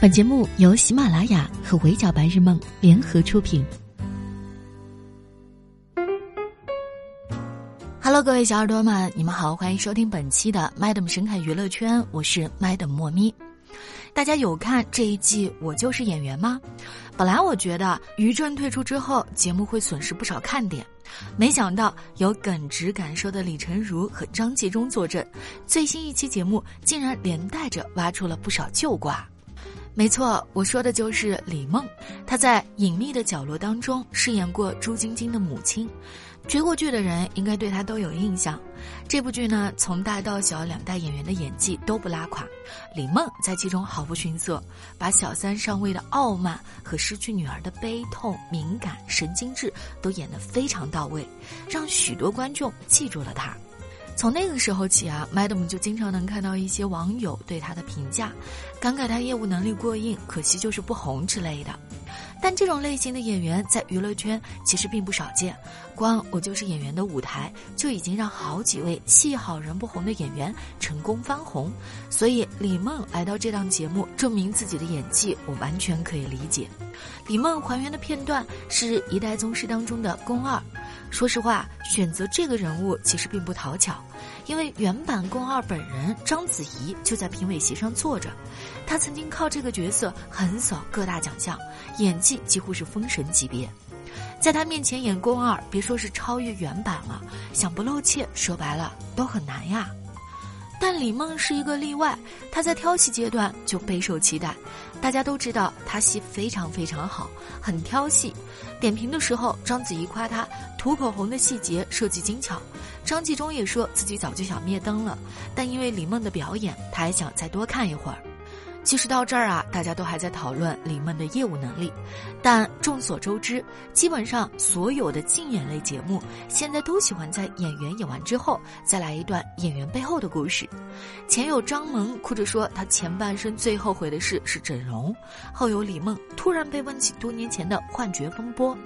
本节目由喜马拉雅和围剿白日梦联合出品。Hello，各位小耳朵们，你们好，欢迎收听本期的 Madam 神侃娱乐圈，我是 Madam 莫咪。大家有看这一季《我就是演员》吗？本来我觉得于正退出之后，节目会损失不少看点，没想到有耿直敢说的李成儒和张纪中坐镇，最新一期节目竟然连带着挖出了不少旧瓜。没错，我说的就是李梦。她在《隐秘的角落》当中饰演过朱晶晶的母亲，追过剧的人应该对她都有印象。这部剧呢，从大到小两代演员的演技都不拉垮，李梦在其中毫不逊色，把小三上位的傲慢和失去女儿的悲痛、敏感、神经质都演得非常到位，让许多观众记住了她。从那个时候起啊，Madam 就经常能看到一些网友对她的评价，感慨她业务能力过硬，可惜就是不红之类的。但这种类型的演员在娱乐圈其实并不少见，光我就是演员的舞台就已经让好几位戏好人不红的演员成功翻红。所以李梦来到这档节目证明自己的演技，我完全可以理解。李梦还原的片段是一代宗师当中的宫二。说实话，选择这个人物其实并不讨巧，因为原版宫二本人章子怡就在评委席上坐着，她曾经靠这个角色横扫各大奖项，演技几乎是封神级别，在她面前演宫二，别说是超越原版了，想不露怯，说白了都很难呀。但李梦是一个例外，她在挑戏阶段就备受期待。大家都知道他戏非常非常好，很挑戏。点评的时候，章子怡夸他涂口红的细节设计精巧，张纪中也说自己早就想灭灯了，但因为李梦的表演，他还想再多看一会儿。其实到这儿啊，大家都还在讨论李梦的业务能力，但众所周知，基本上所有的竞演类节目现在都喜欢在演员演完之后再来一段演员背后的故事。前有张萌哭着说他前半生最后悔的事是整容，后有李梦突然被问起多年前的幻觉风波。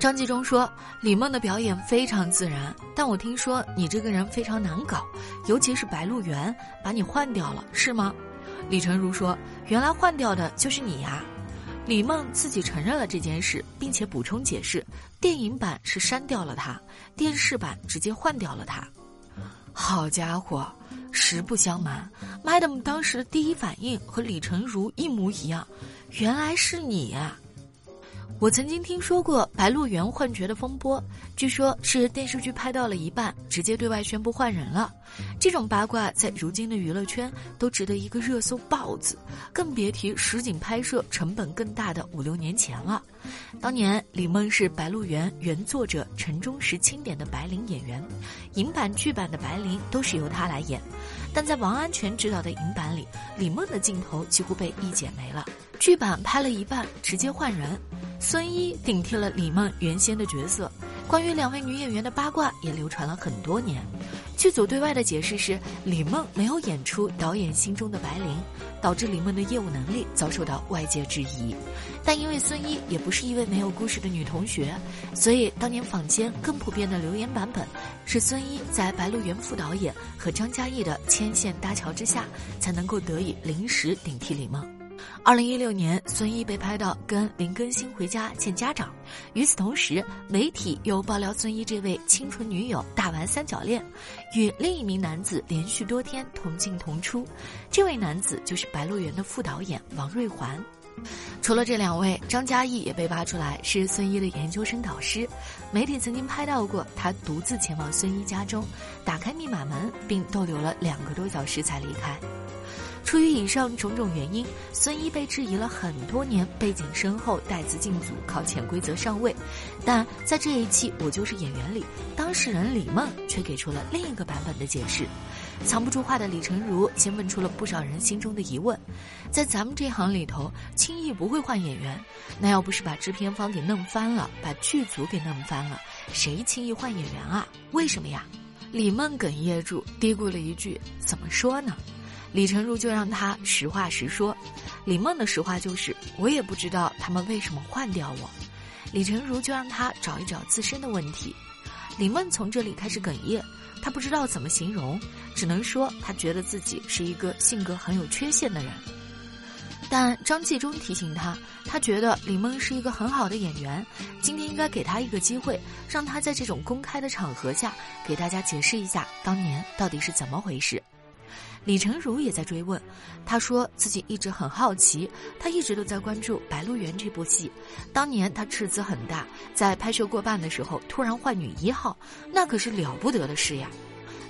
张纪中说李梦的表演非常自然，但我听说你这个人非常难搞，尤其是白鹿原把你换掉了，是吗？李成儒说：“原来换掉的就是你呀。”李梦自己承认了这件事，并且补充解释：电影版是删掉了他，电视版直接换掉了他。好家伙，实不相瞒，Madam 当时的第一反应和李成儒一模一样，原来是你呀。我曾经听说过白鹿原幻觉的风波，据说是电视剧拍到了一半，直接对外宣布换人了。这种八卦在如今的娱乐圈都值得一个热搜爆字，更别提实景拍摄成本更大的五六年前了。当年李梦是白鹿原原作者陈忠实钦点的白灵演员，影版剧版的白灵都是由他来演，但在王安全执导的影版里，李梦的镜头几乎被一剪没了。剧版拍了一半，直接换人。孙一顶替了李梦原先的角色，关于两位女演员的八卦也流传了很多年。剧组对外的解释是，李梦没有演出导演心中的白灵，导致李梦的业务能力遭受到外界质疑。但因为孙一也不是一位没有故事的女同学，所以当年坊间更普遍的留言版本是孙一在白鹿原副导演和张嘉译的牵线搭桥之下，才能够得以临时顶替李梦。二零一六年，孙一被拍到跟林更新回家见家长。与此同时，媒体又爆料孙一这位清纯女友大玩三角恋，与另一名男子连续多天同进同出。这位男子就是《白鹿原》的副导演王瑞环。除了这两位，张嘉译也被扒出来是孙一的研究生导师。媒体曾经拍到过他独自前往孙一家中，打开密码门，并逗留了两个多小时才离开。出于以上种种原因，孙一被质疑了很多年，背景深厚，带资进组，靠潜规则上位。但在这一期《我就是演员》里，当事人李梦却给出了另一个版本的解释。藏不住话的李成儒先问出了不少人心中的疑问：在咱们这行里头，轻易不会换演员，那要不是把制片方给弄翻了，把剧组给弄翻了，谁轻易换演员啊？为什么呀？李梦哽咽住，嘀咕了一句：“怎么说呢？”李成儒就让他实话实说，李梦的实话就是我也不知道他们为什么换掉我。李成儒就让他找一找自身的问题。李梦从这里开始哽咽，他不知道怎么形容，只能说他觉得自己是一个性格很有缺陷的人。但张纪中提醒他，他觉得李梦是一个很好的演员，今天应该给他一个机会，让他在这种公开的场合下给大家解释一下当年到底是怎么回事。李成儒也在追问，他说自己一直很好奇，他一直都在关注《白鹿原》这部戏。当年他斥资很大，在拍摄过半的时候突然换女一号，那可是了不得的事呀。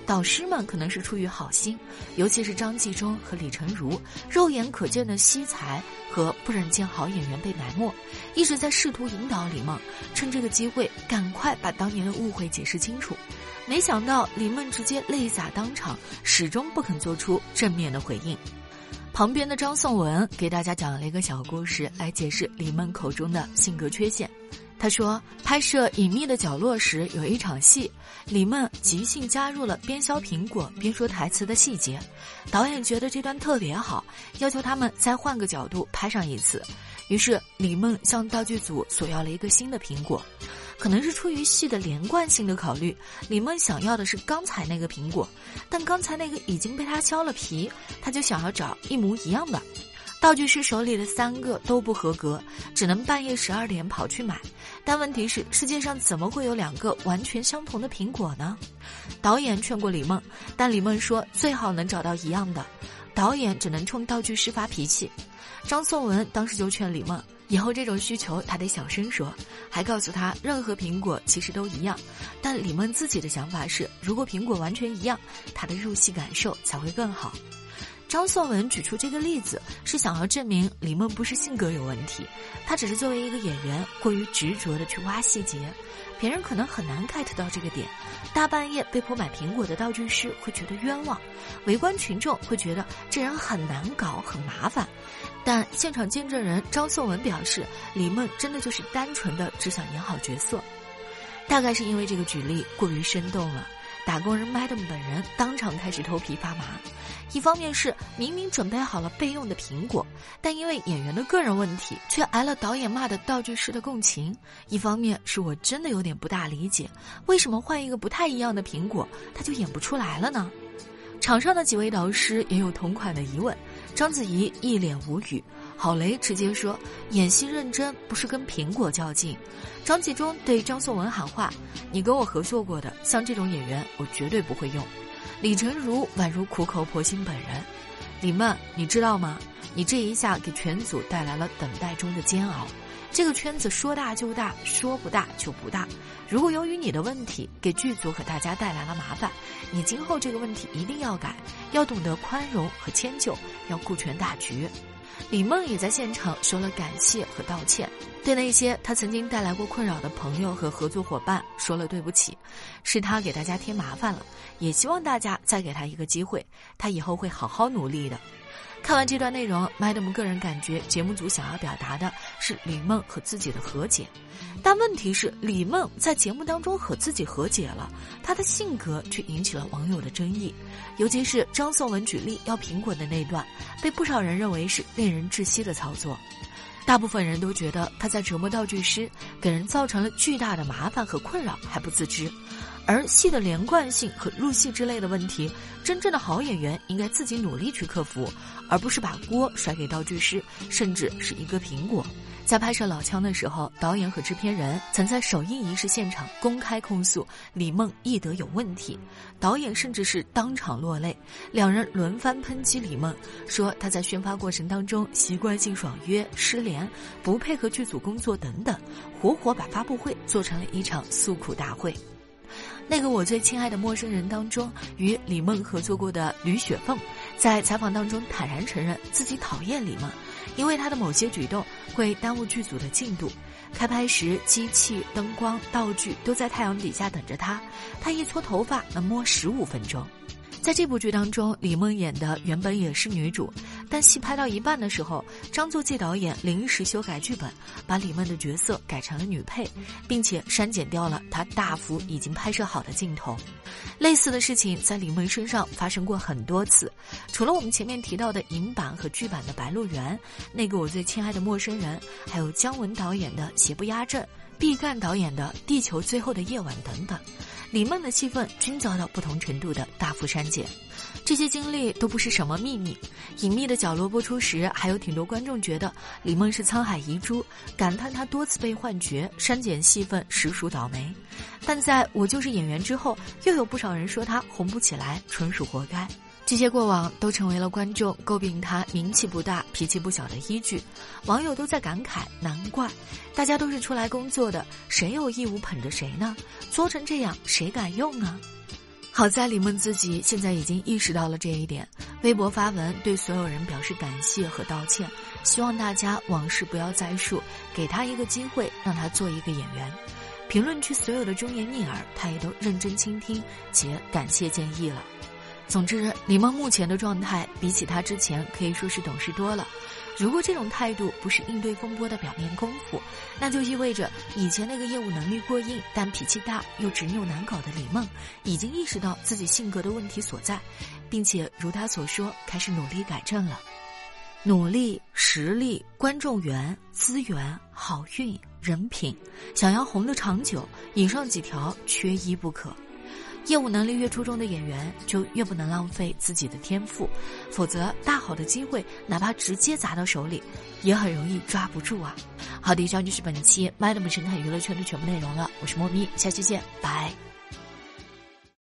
导师们可能是出于好心，尤其是张纪中和李成儒，肉眼可见的惜才和不忍见好演员被埋没，一直在试图引导李梦，趁这个机会赶快把当年的误会解释清楚。没想到李梦直接泪洒当场，始终不肯做出正面的回应。旁边的张颂文给大家讲了一个小故事来解释李梦口中的性格缺陷。他说，拍摄《隐秘的角落》时有一场戏，李梦即兴加入了边削苹果边说台词的细节，导演觉得这段特别好，要求他们再换个角度拍上一次。于是李梦向道具组索要了一个新的苹果，可能是出于戏的连贯性的考虑，李梦想要的是刚才那个苹果，但刚才那个已经被他削了皮，他就想要找一模一样的。道具师手里的三个都不合格，只能半夜十二点跑去买。但问题是，世界上怎么会有两个完全相同的苹果呢？导演劝过李梦，但李梦说最好能找到一样的。导演只能冲道具师发脾气。张颂文当时就劝李梦，以后这种需求他得小声说，还告诉他任何苹果其实都一样。但李梦自己的想法是，如果苹果完全一样，他的入戏感受才会更好。张颂文举出这个例子，是想要证明李梦不是性格有问题，他只是作为一个演员过于执着的去挖细节，别人可能很难 get 到这个点。大半夜被迫买苹果的道具师会觉得冤枉，围观群众会觉得这人很难搞、很麻烦。但现场见证人张颂文表示，李梦真的就是单纯的只想演好角色。大概是因为这个举例过于生动了。打工人 Madam 本人当场开始头皮发麻，一方面是明明准备好了备用的苹果，但因为演员的个人问题，却挨了导演骂的道具师的共情；一方面是我真的有点不大理解，为什么换一个不太一样的苹果，他就演不出来了呢？场上的几位导师也有同款的疑问，章子怡一脸无语。郝蕾直接说：“演戏认真不是跟苹果较劲。”张纪中对张颂文喊话：“你跟我合作过的，像这种演员，我绝对不会用。”李成儒宛如苦口婆心本人：“李曼，你知道吗？你这一下给全组带来了等待中的煎熬。这个圈子说大就大，说不大就不大。如果由于你的问题给剧组和大家带来了麻烦，你今后这个问题一定要改，要懂得宽容和迁就，要顾全大局。”李梦也在现场说了感谢和道歉，对那些他曾经带来过困扰的朋友和合作伙伴说了对不起，是他给大家添麻烦了，也希望大家再给他一个机会，他以后会好好努力的。看完这段内容，Madam 个人感觉节目组想要表达的是李梦和自己的和解，但问题是李梦在节目当中和自己和解了，她的性格却引起了网友的争议，尤其是张颂文举例要苹果的那段，被不少人认为是令人窒息的操作。大部分人都觉得他在折磨道具师，给人造成了巨大的麻烦和困扰还不自知。而戏的连贯性和入戏之类的问题，真正的好演员应该自己努力去克服，而不是把锅甩给道具师，甚至是一个苹果。在拍摄老枪的时候，导演和制片人曾在首映仪式现场公开控诉李梦艺德有问题，导演甚至是当场落泪，两人轮番抨击李梦，说他在宣发过程当中习惯性爽约、失联、不配合剧组工作等等，活活把发布会做成了一场诉苦大会。那个我最亲爱的陌生人当中，与李梦合作过的吕雪凤，在采访当中坦然承认自己讨厌李梦，因为他的某些举动会耽误剧组的进度。开拍时，机器、灯光、道具都在太阳底下等着他，他一撮头发能摸十五分钟。在这部剧当中，李梦演的原本也是女主，但戏拍到一半的时候，张作骥导演临时修改剧本，把李梦的角色改成了女配，并且删减掉了她大幅已经拍摄好的镜头。类似的事情在李梦身上发生过很多次，除了我们前面提到的影版和剧版的《白鹿原》，那个我最亲爱的陌生人，还有姜文导演的《邪不压正》。毕赣导演的《地球最后的夜晚》等等，李梦的戏份均遭到不同程度的大幅删减。这些经历都不是什么秘密。隐秘的角落播出时，还有挺多观众觉得李梦是沧海遗珠，感叹她多次被换角、删减戏份，实属倒霉。但在我就是演员之后，又有不少人说她红不起来，纯属活该。这些过往都成为了观众诟病他名气不大、脾气不小的依据，网友都在感慨：难怪，大家都是出来工作的，谁有义务捧着谁呢？作成这样，谁敢用啊？好在李梦自己现在已经意识到了这一点，微博发文对所有人表示感谢和道歉，希望大家往事不要再述，给他一个机会，让他做一个演员。评论区所有的忠言逆耳，他也都认真倾听且感谢建议了。总之，李梦目前的状态比起他之前可以说是懂事多了。如果这种态度不是应对风波的表面功夫，那就意味着以前那个业务能力过硬但脾气大又执拗难搞的李梦，已经意识到自己性格的问题所在，并且如他所说，开始努力改正了。努力、实力、观众缘、资源、好运、人品，想要红的长久，以上几条缺一不可。业务能力越出众的演员，就越不能浪费自己的天赋，否则大好的机会，哪怕直接砸到手里，也很容易抓不住啊！好的，以上就是本期《麦德 m 神探娱乐圈》的全部内容了，我是莫咪，下期见，拜。